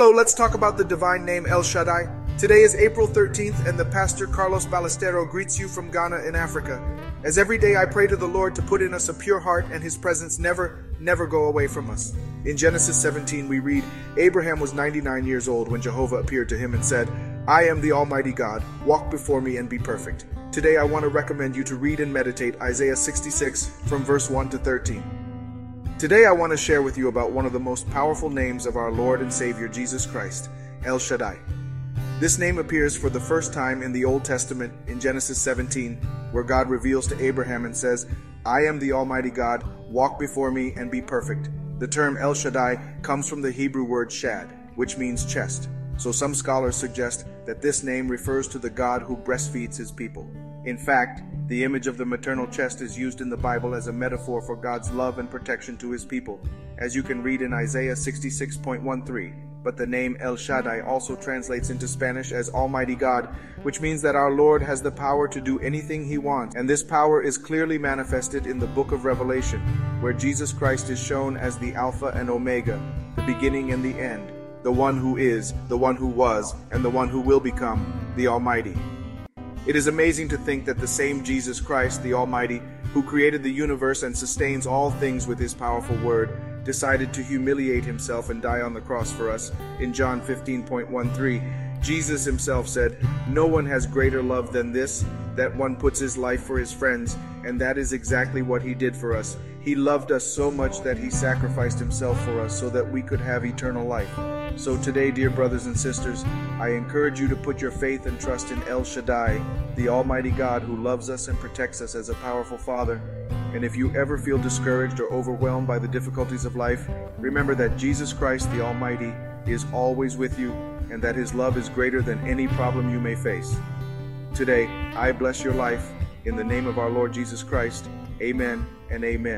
Hello, let's talk about the divine name El Shaddai. Today is April 13th, and the pastor Carlos Ballestero greets you from Ghana in Africa. As every day I pray to the Lord to put in us a pure heart and his presence never, never go away from us. In Genesis 17, we read Abraham was 99 years old when Jehovah appeared to him and said, I am the Almighty God, walk before me and be perfect. Today I want to recommend you to read and meditate Isaiah 66 from verse 1 to 13. Today I want to share with you about one of the most powerful names of our Lord and Savior Jesus Christ, El Shaddai. This name appears for the first time in the Old Testament in Genesis 17, where God reveals to Abraham and says, I am the Almighty God, walk before me and be perfect. The term El Shaddai comes from the Hebrew word shad, which means chest. So some scholars suggest that this name refers to the God who breastfeeds his people. In fact, the image of the maternal chest is used in the Bible as a metaphor for God's love and protection to his people, as you can read in Isaiah 66.13. But the name El Shaddai also translates into Spanish as Almighty God, which means that our Lord has the power to do anything he wants. And this power is clearly manifested in the book of Revelation, where Jesus Christ is shown as the Alpha and Omega, the beginning and the end the one who is, the one who was, and the one who will become, the Almighty. It is amazing to think that the same Jesus Christ, the Almighty, who created the universe and sustains all things with his powerful word, decided to humiliate himself and die on the cross for us. In John 15.13, Jesus himself said, No one has greater love than this, that one puts his life for his friends, and that is exactly what he did for us. He loved us so much that he sacrificed himself for us so that we could have eternal life. So today, dear brothers and sisters, I encourage you to put your faith and trust in El Shaddai, the Almighty God who loves us and protects us as a powerful Father. And if you ever feel discouraged or overwhelmed by the difficulties of life, remember that Jesus Christ, the Almighty, is always with you and that his love is greater than any problem you may face. Today, I bless your life in the name of our Lord Jesus Christ. Amen and amen.